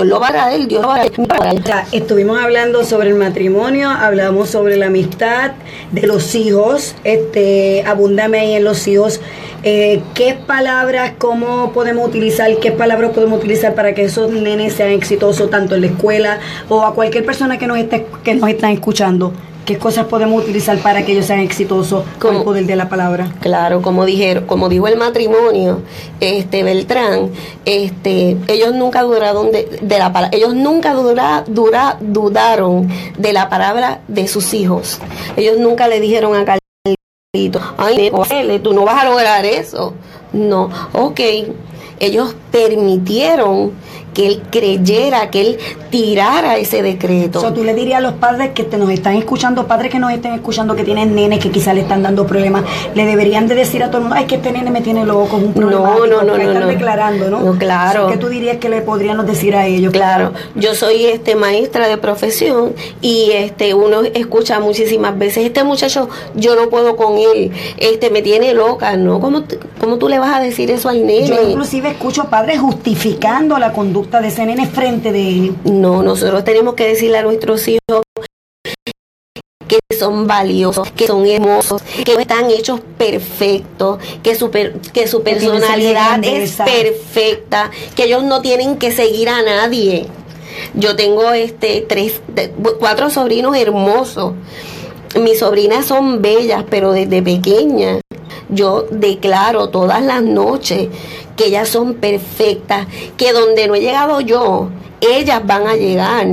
Señor lo va a dar, Dios lo va a dar. O sea, estuvimos hablando sobre el matrimonio, hablamos sobre la amistad de los hijos, este, abúndame ahí en los hijos. Eh, ¿Qué palabras, cómo podemos utilizar, qué palabras podemos utilizar para que esos nenes sean exitosos tanto en la escuela o a cualquier persona que nos esté, que nos están escuchando? ¿Qué cosas podemos utilizar para que ellos sean exitosos con el poder de la palabra? Claro, como dijeron, como dijo el matrimonio, este Beltrán, este, ellos nunca dudaron de, de la palabra, ellos nunca dura, dura, dudaron de la palabra de sus hijos. Ellos nunca le dijeron a Carlito, ay, tú no vas a lograr eso. No, ok. Ellos permitieron que él creyera, que él tirara ese decreto. O sea, tú le dirías a los padres que te nos están escuchando, padres que nos estén escuchando que tienen nenes que quizás le están dando problemas, le deberían de decir a todo el mundo, ay, que este nene me tiene loco, es un No, problema. no, no, porque no, están no. declarando, ¿no? No, claro. ¿Qué tú dirías que le podríamos decir a ellos? Claro, yo soy este maestra de profesión y este uno escucha muchísimas veces este muchacho yo no puedo con él, este me tiene loca, ¿no? ¿Cómo, cómo tú le vas a decir eso al nene? Yo inclusive escucho padres justificando la conducta de ese nene frente de él. No, nosotros tenemos que decirle a nuestros hijos que son valiosos, que son hermosos, que están hechos perfectos, que su, per- que su personalidad es perfecta, que ellos no tienen que seguir a nadie. Yo tengo este tres, de- cuatro sobrinos hermosos. Mis sobrinas son bellas, pero desde pequeñas yo declaro todas las noches que ellas son perfectas, que donde no he llegado yo, ellas van a llegar.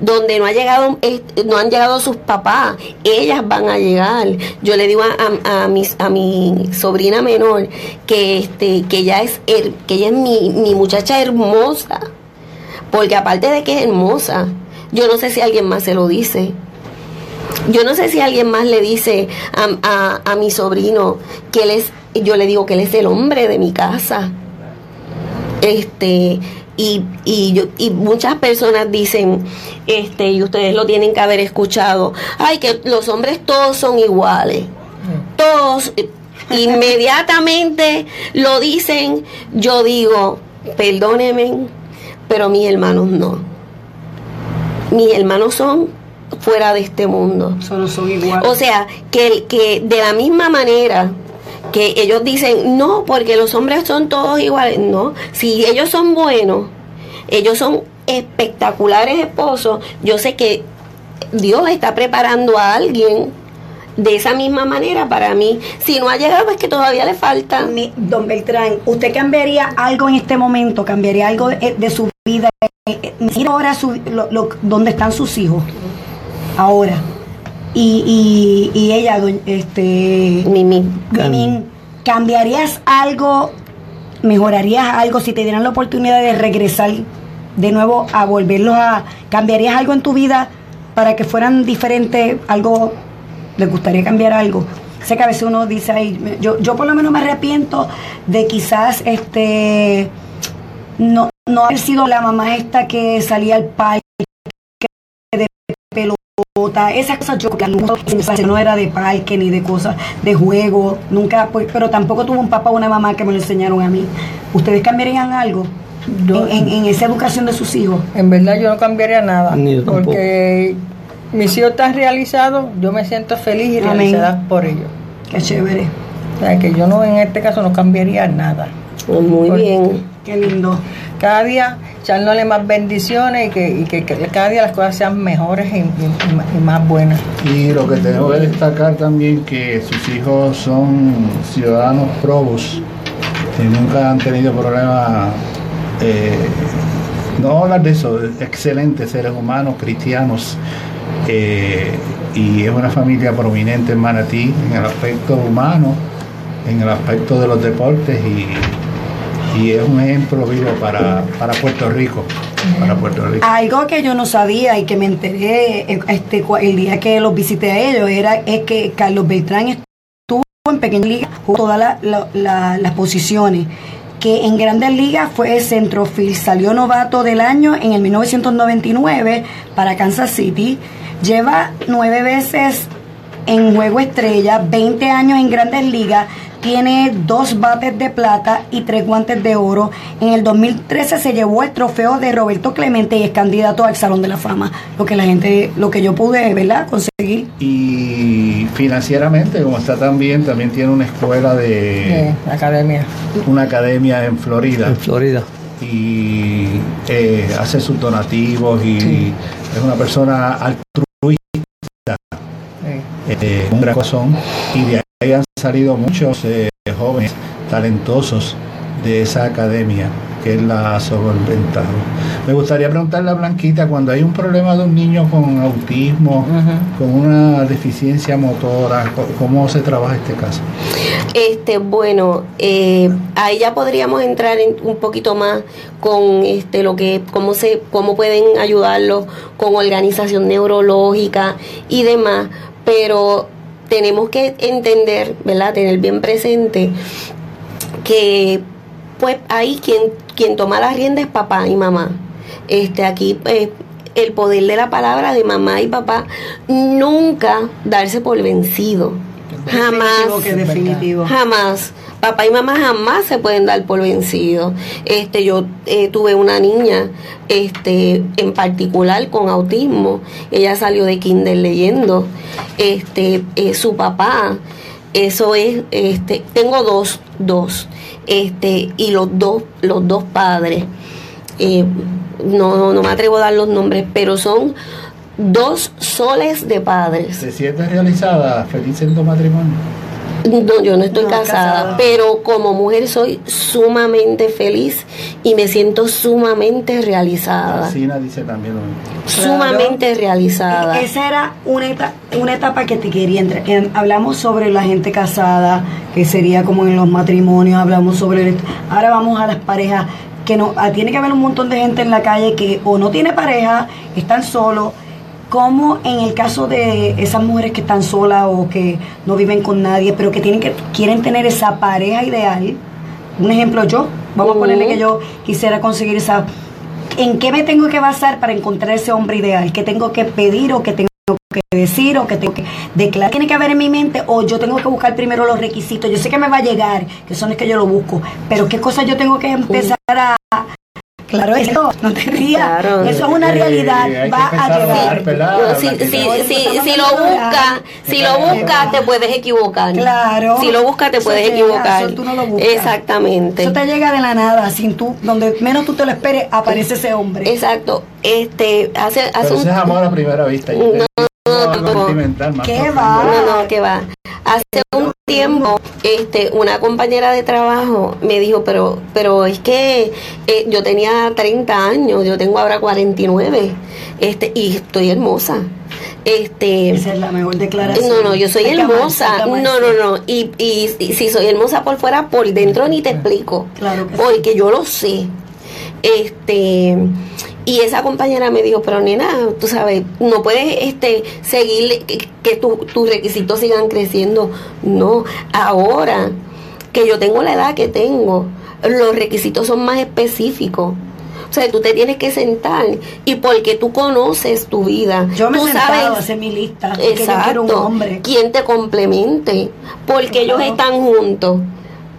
Donde no ha llegado, eh, no han llegado sus papás, ellas van a llegar. Yo le digo a, a, mi sobrina menor que este, que ella es que ella es mi, mi muchacha hermosa. Porque aparte de que es hermosa, yo no sé si alguien más se lo dice. Yo no sé si alguien más le dice a, a- a mi sobrino que él es, yo le digo que él es el hombre de mi casa. Este, y, y, yo, y muchas personas dicen, este, y ustedes lo tienen que haber escuchado, ay, que los hombres todos son iguales. Todos eh, [laughs] inmediatamente lo dicen, yo digo, perdónenme, pero mis hermanos no. Mis hermanos son fuera de este mundo. Solo son iguales. O sea, que, que de la misma manera que ellos dicen, no, porque los hombres son todos iguales. No, si ellos son buenos, ellos son espectaculares esposos, yo sé que Dios está preparando a alguien de esa misma manera para mí. Si no ha llegado, es que todavía le falta. Mi- Don Beltrán, ¿usted cambiaría algo en este momento? ¿Cambiaría algo de, su vida? Eh, eh, Mira ahora su, dónde están sus hijos. Ahora. Y, y, y ella, este, Mimi. Mimín, ¿cambiarías algo? ¿Mejorarías algo si te dieran la oportunidad de regresar de nuevo a volverlos a... ¿Cambiarías algo en tu vida para que fueran diferentes? ¿Algo? ¿Les gustaría cambiar algo? Sé que a veces uno dice, "Ay, yo, yo por lo menos me arrepiento de quizás este no, no haber sido la mamá esta que salía al parque de pelota, esas cosas yo que no era de parque ni de cosas de juego, nunca, pues, pero tampoco tuvo un papá o una mamá que me lo enseñaron a mí. ¿Ustedes cambiarían algo Yo- en, en- en esa educación de sus hijos? En verdad yo no cambiaría nada. Ni yo tampoco. porque mis hijos están realizados, yo me siento feliz y Amén. realizada por ellos. Qué chévere, O sea que yo no en este caso no cambiaría nada. Oh, Muy Porque- bien. Qué lindo. Cada día echándole más bendiciones y que, y que, cada día las cosas sean mejores y más buenas. Y lo que tengo que destacar también que sus hijos son ciudadanos probos, que nunca han tenido problemas, eh, no hablar de eso, excelentes seres humanos, cristianos, eh, y es una familia prominente en Manatí en el aspecto humano, en el aspecto de los deportes y, y es un ejemplo vivo para, para Puerto Rico. para Puerto Rico. Algo que yo no sabía y que me enteré eh, este, el día que los visité a ellos era es que Carlos Beltrán estuvo en Pequeña Liga, jugó todas la- la- la- las posiciones. Que en Grandes Ligas fue centrofield, salió novato del año en el 1999 para Kansas City. Lleva nueve veces en juego estrella, 20 años en Grandes Ligas, tiene dos bates de plata y tres guantes de oro. En el 2013 se llevó el trofeo de Roberto Clemente y es candidato al Salón de la Fama. Lo que la gente, lo que yo pude, ¿verdad? Conseguir. Y financieramente, como está tan bien, también tiene una escuela de Sí, academia. una academia en Florida En Florida. y eh, hace sus donativos y Sí. es una persona altruista, Sí. eh, un gran corazón y de ahí han salido muchos eh, jóvenes talentosos de esa academia que él la ha solventado. Me gustaría preguntarle a Blanquita, cuando hay un problema de un niño con autismo, con una deficiencia motora, ¿cómo se trabaja este caso? Este, bueno, eh, ahí ya podríamos entrar en un poquito más con este lo que cómo se cómo pueden ayudarlos con organización neurológica y demás, pero tenemos que entender, ¿verdad? Tener bien presente que pues ahí quien quien toma las riendas es papá y mamá. Este aquí pues, el poder de la palabra de mamá y papá nunca darse por vencido. Jamás. Definitivo que definitivo. Jamás. Papá y mamá jamás se pueden dar por vencidos. Este, yo eh, tuve una niña, este, en particular con autismo. Ella salió de kinder leyendo. Este, eh, su papá, eso es, este, tengo dos, dos, este, y los dos, los dos padres. eh, no, no me atrevo a dar los nombres, pero son dos soles de padres. ¿Se siente realizada, feliz en tu matrimonio? No, yo no estoy No, casada, casada. pero como mujer soy sumamente feliz y me siento sumamente realizada. Dice también lo mismo. Sumamente realizada. E- Esa era una etapa, una etapa que te quería entrar. En- Hablamos sobre la gente casada, que sería como en los matrimonios, hablamos sobre... el- ahora vamos a las parejas, que no ah, tiene que haber un montón de gente en la calle que o no tiene pareja, están solos, como en el caso de esas mujeres que están solas o que no viven con nadie, pero que tienen que quieren tener esa pareja ideal. Un ejemplo yo, vamos a ponerle que yo quisiera conseguir esa ¿En qué me tengo que basar para encontrar ese hombre ideal? ¿Qué tengo que pedir o qué tengo que decir o qué tengo que declarar? ¿Tiene que haber en mi mente o yo tengo que buscar primero los requisitos? Yo sé que me va a llegar, que son es que yo lo busco, pero ¿qué cosas yo tengo que empezar a... Claro, eso, no te rías. Claro. Eso es una realidad, hay que va a llegar. ¿verdad? No, si, lo buscas, si lo buscas te puedes equivocar. Claro. Si lo buscas te Eso puedes llega, equivocar. eso tú no lo buscas. Exactamente. Eso te llega de la nada, sin tú, donde menos tú te lo esperes, aparece ese hombre. Exacto. Este, hace, hace Pero un ese es amor a primera vista. Yo No, no. más ¿Qué va? No, no, que va. Hace un tiempo, este, una compañera de trabajo me dijo, pero, pero es que eh, yo tenía 30 años, yo tengo ahora 49, este, y estoy hermosa. Este, Esa es la mejor declaración. no, no, yo soy Hay hermosa. No, no, no. Y, y, y si soy hermosa por fuera, por dentro ni te explico. Claro que sí. Porque yo lo sé. Este, y esa compañera me dijo, pero nena, tú sabes, no puedes este, seguir que, que tu- tus requisitos sigan creciendo. No, ahora que yo tengo la edad que tengo, los requisitos son más específicos. O sea, tú te tienes que sentar y porque tú conoces tu vida, Yo me he tú sentado a sabes hacer mi lista. yo Exacto. quiero un hombre. Quien te complemente. Porque Claro. ellos están juntos.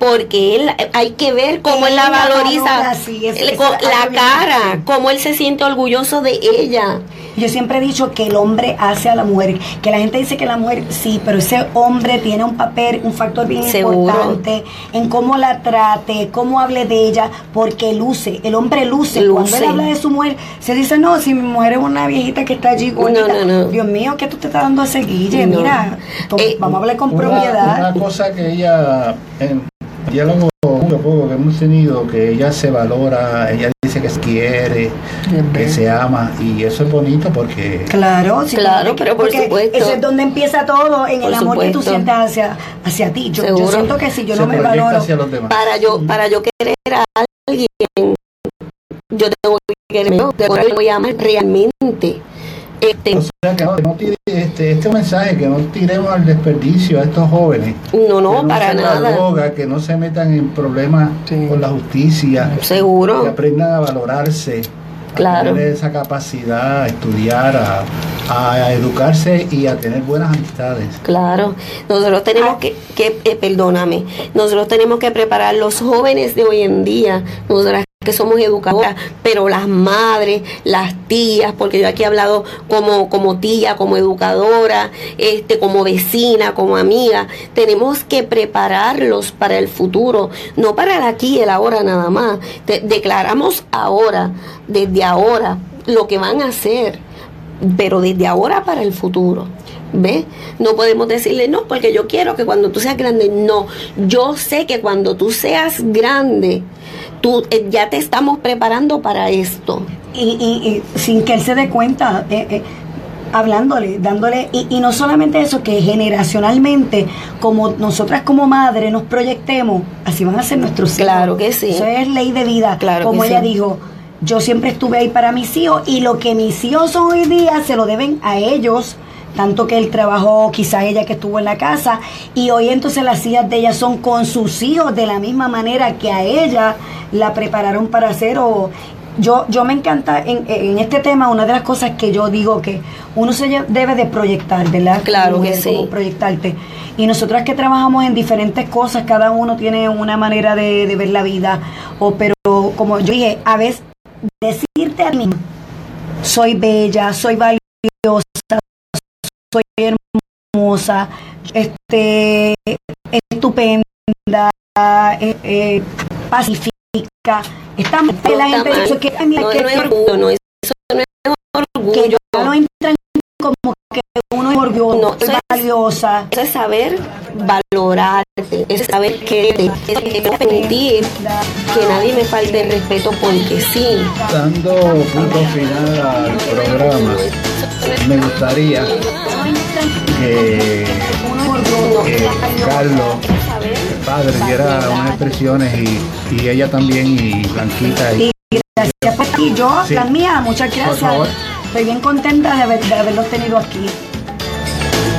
Porque él, hay que ver cómo él la valoriza. valora, sí, es- con la bien cara, importante. cómo él se siente orgulloso de ella. Yo siempre he dicho que el hombre hace a la mujer, que la gente dice que la mujer sí, pero ese hombre tiene un papel, un factor bien Seguro. importante en cómo la trate, cómo hable de ella, porque luce, el hombre luce. Cuando él habla de su mujer, se dice, no, si mi mujer es una viejita que está allí, gordita". no, no. Dios mío, ¿qué tú te estás dando a ese guille? No. Mira, to- Eh, vamos a hablar con Una, propiedad. una cosa que ella, en diálogo mucho poco que hemos tenido, que ella se valora, ella dice que se quiere, Bien, que se ama, y eso es bonito porque Claro, sí, Claro, pero por porque supuesto. Eso es donde empieza todo, en el amor que tú supuesto. sientes hacia, hacia ti. Yo, yo siento que si yo se no me valoro, hacia los demás. Para yo, para yo querer a alguien, yo tengo que queremos, de voy a amar realmente. Este, O sea, que no, no tire- este, este mensaje, que no tiremos al desperdicio a estos jóvenes. no, no, que para nada. Droga, que no se metan en problemas Sí. con la justicia. Que Seguro, aprendan a valorarse. a Claro. tener esa capacidad, a estudiar, a, a educarse y a tener buenas amistades. claro. Nosotros tenemos que, que eh, perdóname, nosotros tenemos que preparar los jóvenes de hoy en día, nosotras que somos educadoras, pero las madres, las tías, porque yo aquí he hablado como, como tía, como educadora, este, como vecina, como amiga, tenemos que prepararlos para el futuro, no para el aquí y el ahora nada más. De- declaramos ahora, desde ahora, lo que van a hacer, pero desde ahora para el futuro. ¿Ves? No podemos decirle no, porque yo quiero que cuando tú seas grande, no. Yo sé que cuando tú seas grande, tú eh, ya te estamos preparando para esto. y, y- y sin que él se dé cuenta, eh, eh, hablándole, dándole, y, y no solamente eso, que generacionalmente, como nosotras como madres nos proyectemos, así van a ser nuestros hijos. Claro que sí. Eso es ley de vida. Claro como que ella sí. dijo, yo siempre estuve ahí para mis hijos y lo que mis hijos son hoy día se lo deben a ellos. Tanto que él trabajó, quizá ella que estuvo en la casa, y hoy entonces las hijas de ella son con sus hijos de la misma manera que a ella la prepararon para hacer o yo, yo me encanta en, en este tema, una de las cosas que yo digo que uno se debe de proyectar, ¿verdad? Claro que sí. proyectarte. Y nosotras que trabajamos en diferentes cosas, cada uno tiene una manera de, de ver la vida. O, pero como yo dije, a veces decirte a mí, soy bella, soy valiosa, hermosa, este, estupenda, eh, eh, pacífica. Está mal que la gente mal. dice que, no, que- no es que- orgullo, no, eso no es que orgullo. ya no entran como que uno es orgulloso, No, eso es- valiosa. Eso es saber valorarte, es saber quererte, es permitir que nadie me falte el respeto porque sí. Dando punto final al programa, me gustaría que eh, Carlos, el padre, diera unas expresiones y, y ella también, y Blanquita. Y, Y gracias por aquí. Yo, Sí. las mías, muchas Por gracias. favor. Estoy bien contenta de, haber- de haberlos tenido aquí.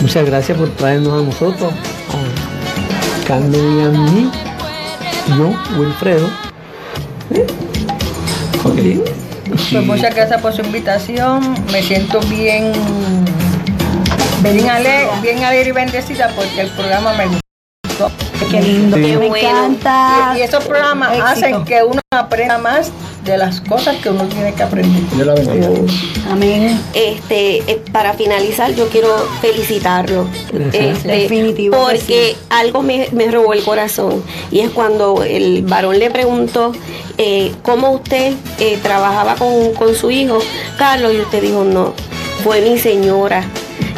Muchas gracias por traernos a nosotros, a Carmen y a mí, yo, Wilfredo. ¿Eh? Ok. Pues muchas gracias por su invitación. Me siento bien, bien, ale- bien alegre y bendecida porque el programa me gustó. Qué lindo. Sí. Me encanta. Y, y esos programas Éxito. hacen que uno aprenda más de las cosas que uno tiene que aprender. Dios la bendiga. Amén. Este, eh, para finalizar, yo quiero felicitarlo. Este, Definitivo que Porque algo me, me robó el corazón. Y es cuando el varón le preguntó eh, cómo usted eh, trabajaba con, con su hijo, Carlos, y usted dijo, no, fue mi señora.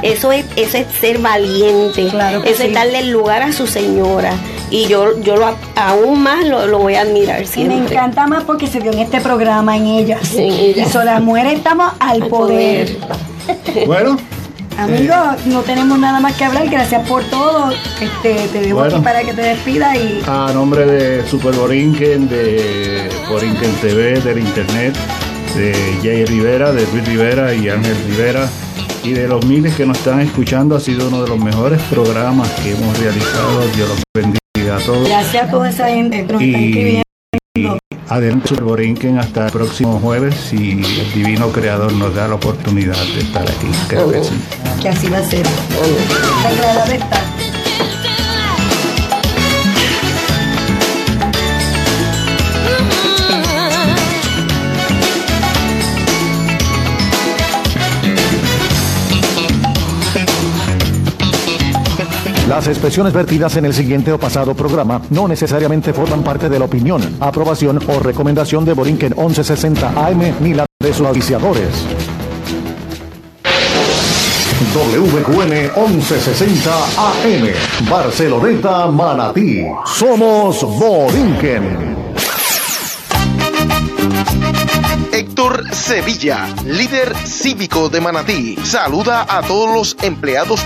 Eso es, eso es ser valiente. Claro que eso sí. es darle el lugar a su señora. Y yo, yo lo, aún más lo, lo voy a admirar Y siempre. me encanta más porque se dio en este programa, en ellas. En ellas. Y son las mujeres estamos al, Al poder. poder. Bueno, [laughs] Amigos, no tenemos nada más que hablar. Gracias por todo. Este, te dejo Bueno. aquí para que te despidas y a nombre de Super Borinquen, de Borinquen TV, del Internet, de Jay Rivera, de Luis Rivera y Ángel Rivera, y de los miles que nos están escuchando, ha sido uno de los mejores programas que hemos realizado. Dios los bendiga a todos. gracias a toda esa gente que nos está Y, escribiendo. y adelante Borinquen hasta el próximo jueves si el divino creador nos da la oportunidad de estar aquí. Creo que sí. Que así va a ser. Está Las expresiones vertidas en el siguiente o pasado programa no necesariamente forman parte de la opinión, aprobación o recomendación de Borinquen 1160 AM ni la de sus auspiciadores. WQN 1160 AM, Barceloneta, Manatí. Somos Borinquen. Héctor Sevilla, líder cívico de Manatí, saluda a todos los empleados